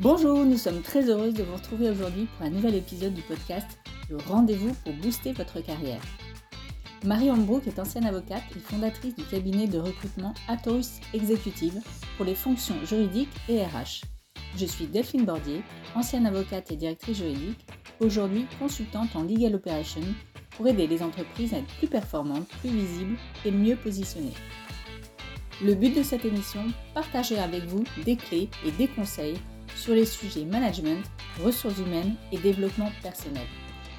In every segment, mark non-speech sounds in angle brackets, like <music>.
Bonjour, nous sommes très heureuses de vous retrouver aujourd'hui pour un nouvel épisode du podcast Le rendez-vous pour booster votre carrière. Marie Holmbrook est ancienne avocate et fondatrice du cabinet de recrutement Atorus Executive pour les fonctions juridiques et RH. Je suis Delphine Bordier, ancienne avocate et directrice juridique, aujourd'hui consultante en legal operation pour aider les entreprises à être plus performantes, plus visibles et mieux positionnées. Le but de cette émission, partager avec vous des clés et des conseils sur les sujets management, ressources humaines et développement personnel.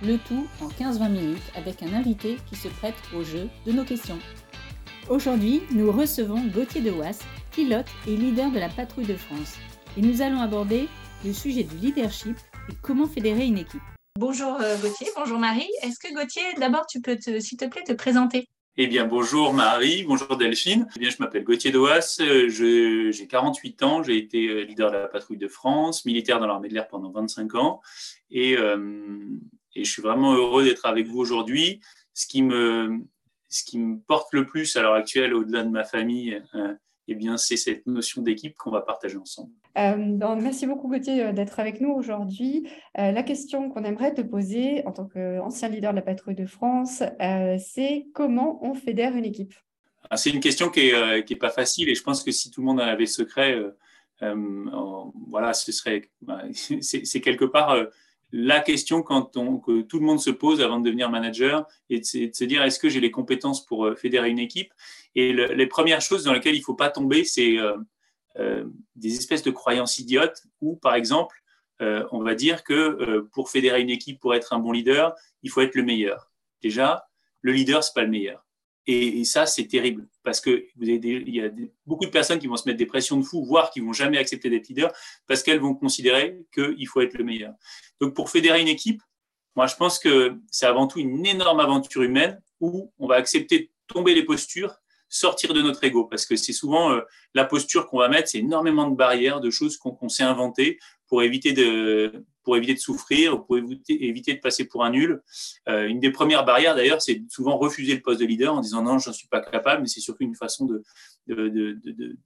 Le tout en 15-20 minutes avec un invité qui se prête au jeu de nos questions. Aujourd'hui, nous recevons Gauthier de Wass, pilote et leader de la patrouille de France. Et nous allons aborder le sujet du leadership et comment fédérer une équipe. Bonjour euh, Gauthier, bonjour Marie. Est-ce que Gauthier, d'abord, tu peux, s'il te plaît, te présenter? Eh bien, bonjour Marie, bonjour Delphine. Eh bien, je m'appelle Gauthier Doas, j'ai 48 ans, j'ai été euh, leader de la patrouille de France, militaire dans l'armée de l'air pendant 25 ans, et, euh, et, je suis vraiment heureux d'être avec vous aujourd'hui. Ce qui me, porte le plus à l'heure actuelle, au-delà de ma famille, euh, eh bien, c'est cette notion d'équipe qu'on va partager ensemble. Euh, merci beaucoup Gauthier euh, d'être avec nous aujourd'hui. Euh, la question qu'on aimerait te poser en tant qu'ancien leader de la patrouille de France, c'est comment on fédère une équipe? Ah, C'est une question qui n'est est pas facile et je pense que si tout le monde en avait secret, voilà, ce serait, bah, <laughs> c'est quelque part la question que tout le monde se pose avant de devenir manager et de, se dire est-ce que j'ai les compétences pour fédérer une équipe? Et les premières choses dans lesquelles il ne faut pas tomber, c'est des espèces de croyances idiotes où, par exemple, on va dire que pour fédérer une équipe, pour être un bon leader, il faut être le meilleur. Déjà, le leader, ce n'est pas le meilleur. Et, ça, c'est terrible parce que il y a beaucoup de personnes qui vont se mettre des pressions de fou, voire qui vont jamais accepter d'être leader parce qu'elles vont considérer qu'il faut être le meilleur. Donc, pour fédérer une équipe, moi, je pense que c'est avant tout une énorme aventure humaine où on va accepter de tomber les postures, sortir de notre ego, parce que c'est souvent euh, la posture qu'on va mettre, c'est énormément de barrières, de choses qu'on s'est inventées pour éviter de, pour éviter de souffrir, pour éviter, de passer pour un nul. Euh, une des premières barrières, d'ailleurs, c'est souvent refuser le poste de leader en disant non, je n'en suis pas capable, mais c'est surtout une façon de ne de, de,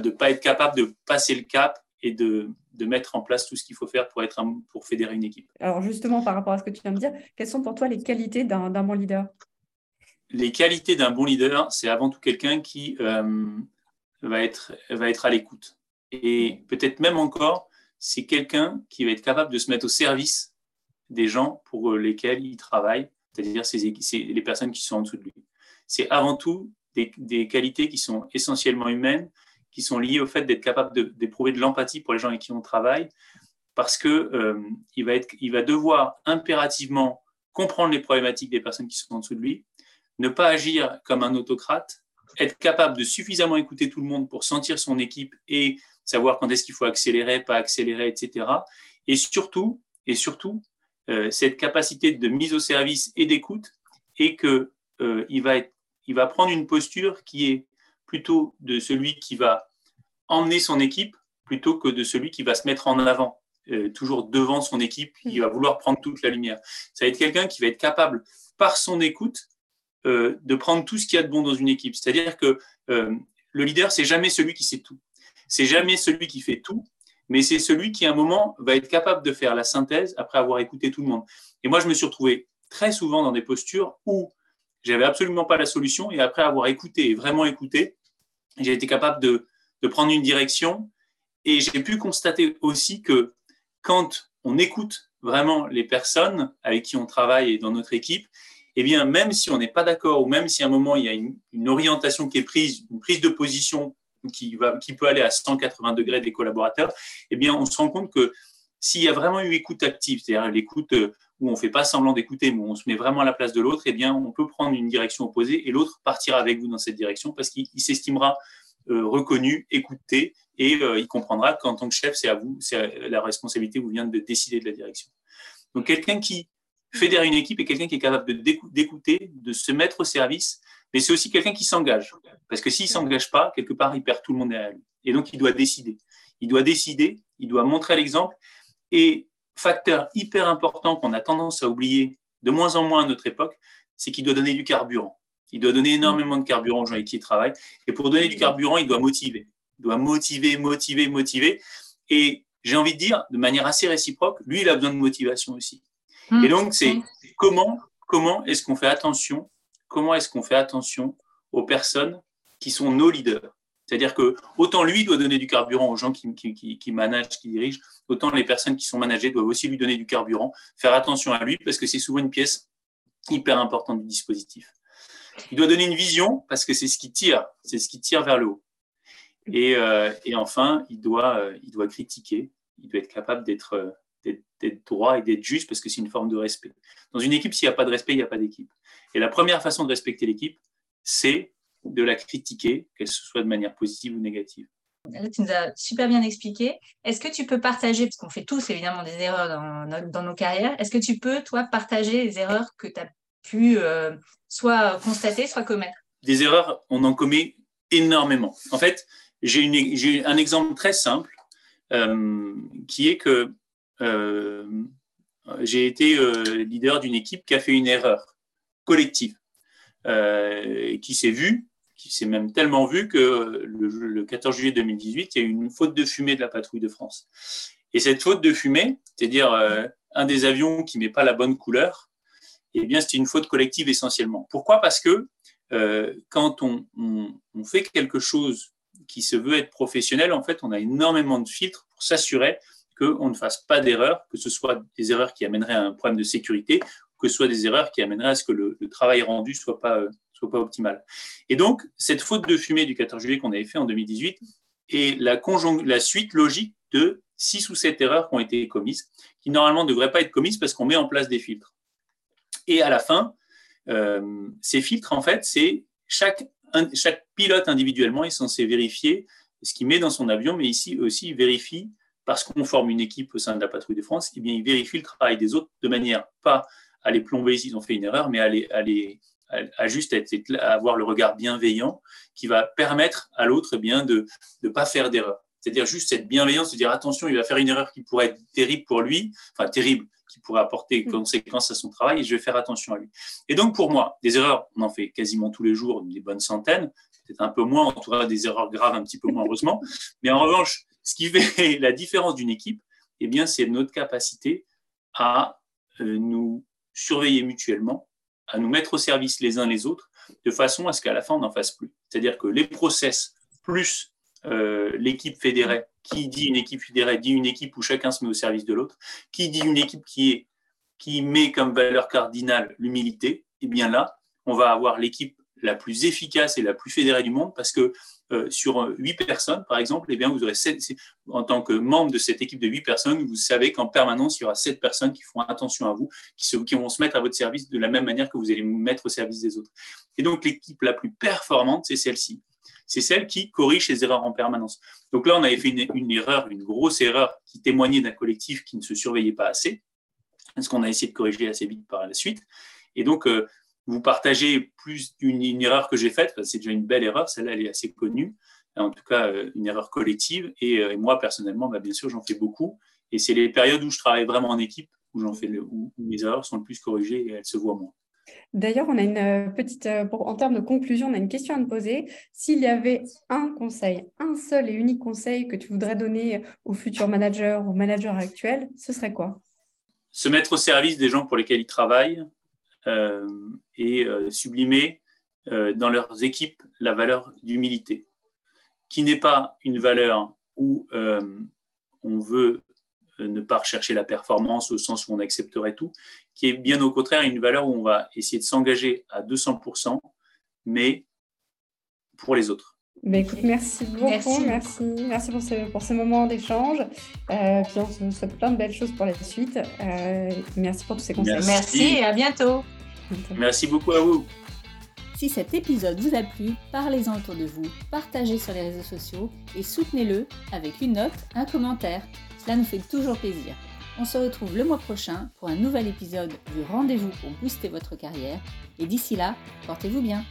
de, pas être capable de passer le cap et de, mettre en place tout ce qu'il faut faire pour, être pour fédérer une équipe. Alors justement, par rapport à ce que tu viens de dire, quelles sont pour toi les qualités d'un bon leader? Les qualités d'un bon leader, c'est avant tout quelqu'un qui euh, va, être, va être à l'écoute. Et peut-être même encore, c'est quelqu'un qui va être capable de se mettre au service des gens pour lesquels il travaille, c'est-à-dire les personnes qui sont en dessous de lui. C'est avant tout des, qualités qui sont essentiellement humaines, qui sont liées au fait d'être capable d'éprouver de, l'empathie pour les gens avec qui on travaille, parce qu'il euh, va, il va devoir impérativement comprendre les problématiques des personnes qui sont en dessous de lui, ne pas agir comme un autocrate, être capable de suffisamment écouter tout le monde pour sentir son équipe et savoir quand est-ce qu'il faut accélérer, pas accélérer, etc. Et surtout, et surtout euh, cette capacité de mise au service et d'écoute, et que euh, il, va être, il va prendre une posture qui est plutôt de celui qui va emmener son équipe plutôt que de celui qui va se mettre en avant, euh, toujours devant son équipe, qui va vouloir prendre toute la lumière. Ça va être quelqu'un qui va être capable, par son écoute, de prendre tout ce qu'il y a de bon dans une équipe. C'est-à-dire que le leader, c'est jamais celui qui sait tout. C'est jamais celui qui fait tout, mais c'est celui qui, à un moment, va être capable de faire la synthèse après avoir écouté tout le monde. Et moi, je me suis retrouvé très souvent dans des postures où j'avais absolument pas la solution, et après avoir écouté et vraiment écouté, j'ai été capable de, prendre une direction. Et j'ai pu constater aussi que quand on écoute vraiment les personnes avec qui on travaille dans notre équipe, eh bien, même si on n'est pas d'accord ou même si à un moment il y a une, orientation qui est prise, une prise de position qui, va, qui peut aller à 180 degrés des collaborateurs, eh bien, on se rend compte que s'il y a vraiment eu écoute active, c'est-à-dire l'écoute euh, où on ne fait pas semblant d'écouter, mais où on se met vraiment à la place de l'autre, eh bien, on peut prendre une direction opposée et l'autre partira avec vous dans cette direction parce qu'il s'estimera euh, reconnu, écouté et euh, il comprendra qu'en tant que chef, c'est à vous, c'est la responsabilité vous vient de décider de la direction. Donc, quelqu'un qui fédère une équipe est quelqu'un qui est capable d'écouter, de se mettre au service mais c'est aussi quelqu'un qui s'engage. Parce que s'il ne s'engage pas, quelque part, il perd tout le monde derrière lui. Et donc, il doit décider. Il doit décider, il doit montrer l'exemple. Et facteur hyper important qu'on a tendance à oublier de moins en moins à notre époque, c'est qu'il doit donner du carburant. Il doit donner énormément de carburant aux gens avec qui il travaille. Et pour donner du carburant, il doit motiver. Il doit motiver, motiver, motiver. Et j'ai envie de dire, de manière assez réciproque, lui, il a besoin de motivation aussi. Et donc, c'est comment, comment est-ce qu'on fait attention, comment est-ce qu'on fait attention aux personnes qui sont nos leaders? C'est-à-dire que autant lui doit donner du carburant aux gens qui, qui, qui, managent, qui dirigent, autant les personnes qui sont managées doivent aussi lui donner du carburant, faire attention à lui parce que c'est souvent une pièce hyper importante du dispositif. Il doit donner une vision parce que c'est ce qui tire, c'est ce qui tire vers le haut. Et, euh, et enfin, il doit, euh, il doit critiquer, il doit être capable d'être d'être droit et d'être juste parce que c'est une forme de respect. Dans une équipe, s'il n'y a pas de respect, il n'y a pas d'équipe. Et la première façon de respecter l'équipe, c'est de la critiquer, qu'elle soit de manière positive ou négative. tu nous as super bien expliqué. Est-ce que tu peux partager, parce qu'on fait tous évidemment des erreurs dans, dans nos carrières, est-ce que tu peux, toi, partager les erreurs que tu as pu euh, soit constater, soit commettre? Des erreurs, on en commet énormément. En fait, j'ai un exemple très simple euh, qui est que j'ai été leader d'une équipe qui a fait une erreur collective, et qui s'est vue qui s'est même tellement vu que le, 14 juillet 2018, il y a eu une faute de fumée de la patrouille de France. Et cette faute de fumée, c'est-à-dire euh, un des avions qui met pas la bonne couleur, eh bien, c'est une faute collective essentiellement. Pourquoi? Parce que euh, quand on, on, fait quelque chose qui se veut être professionnel, en fait, on a énormément de filtres pour s'assurer qu'on ne fasse pas d'erreurs, que ce soit des erreurs qui amèneraient à un problème de sécurité, que ce soit des erreurs qui amèneraient à ce que le, travail rendu soit pas euh, pas optimal. Et donc, cette faute de fumée du 14 juillet qu'on avait fait en 2018 est la, la suite logique de six ou sept erreurs qui ont été commises, qui normalement ne devraient pas être commises parce qu'on met en place des filtres. Et à la fin, euh, ces filtres, en fait, c'est chaque, chaque pilote individuellement est censé vérifier ce qu'il met dans son avion, mais ici aussi il vérifie, parce qu'on forme une équipe au sein de la patrouille de France, eh bien, il vérifie le travail des autres de manière pas à les plomber s'ils ont fait une erreur, mais à les, à les, à, juste à, avoir le regard bienveillant qui va permettre à l'autre eh bien de ne pas faire d'erreur. C'est-à-dire juste cette bienveillance, de dire attention, il va faire une erreur qui pourrait être terrible pour lui, enfin terrible, qui pourrait apporter mm. conséquences à son travail, et je vais faire attention à lui. Et donc pour moi, des erreurs, on en fait quasiment tous les jours, des bonnes centaines, peut-être un peu moins, en tout cas des erreurs graves un petit peu moins heureusement. Mais en revanche, ce qui fait <laughs> la différence d'une équipe, eh bien, c'est notre capacité à euh, nous surveiller mutuellement à nous mettre au service les uns les autres, de façon à ce qu'à la fin, on n'en fasse plus. C'est-à-dire que les process plus euh, l'équipe fédérée, qui dit une équipe fédérée, dit une équipe où chacun se met au service de l'autre, qui dit une équipe qui, met comme valeur cardinale l'humilité, et eh bien là, on va avoir l'équipe la plus efficace et la plus fédérée du monde parce que euh, sur huit personnes, par exemple, eh bien, vous aurez en tant que membre de cette équipe de huit personnes, vous savez qu'en permanence, il y aura sept personnes qui font attention à vous, qui, qui vont se mettre à votre service de la même manière que vous allez vous mettre au service des autres. Et donc, l'équipe la plus performante, c'est celle-ci. C'est celle qui corrige les erreurs en permanence. Donc là, on avait fait une, erreur, une grosse erreur qui témoignait d'un collectif qui ne se surveillait pas assez, ce qu'on a essayé de corriger assez vite par la suite. Et donc, euh, vous partagez plus d'une erreur que j'ai faite, c'est déjà une belle erreur, celle-là elle est assez connue, en tout cas euh, une erreur collective. Et, euh, moi personnellement, bah, bien sûr, j'en fais beaucoup. Et c'est les périodes où je travaille vraiment en équipe, où, j'en fais où, mes erreurs sont le plus corrigées et elles se voient moins. D'ailleurs, on a une euh, petite, en termes de conclusion, on a une question à te poser. S'il y avait un conseil, un seul et unique conseil que tu voudrais donner aux futurs managers, aux managers actuels, ce serait quoi? Se mettre au service des gens pour lesquels ils travaillent, et euh, sublimer euh, dans leurs équipes la valeur d'humilité, qui n'est pas une valeur où on veut ne pas rechercher la performance au sens où on accepterait tout, qui est bien au contraire une valeur où on va essayer de s'engager à 200%, mais pour les autres. Bah, écoute, merci beaucoup, merci, merci, pour, ce, pour ce moment d'échange. Euh, puis on se souhaite plein de belles choses pour la suite. Euh, merci pour tous ces conseils. Merci. et à bientôt. Merci beaucoup à vous. Si cet épisode vous a plu, parlez-en autour de vous, partagez sur les réseaux sociaux et soutenez-le avec une note, un commentaire. Cela nous fait toujours plaisir. On se retrouve le mois prochain pour un nouvel épisode du Rendez-vous pour booster votre carrière. Et d'ici là, portez-vous bien.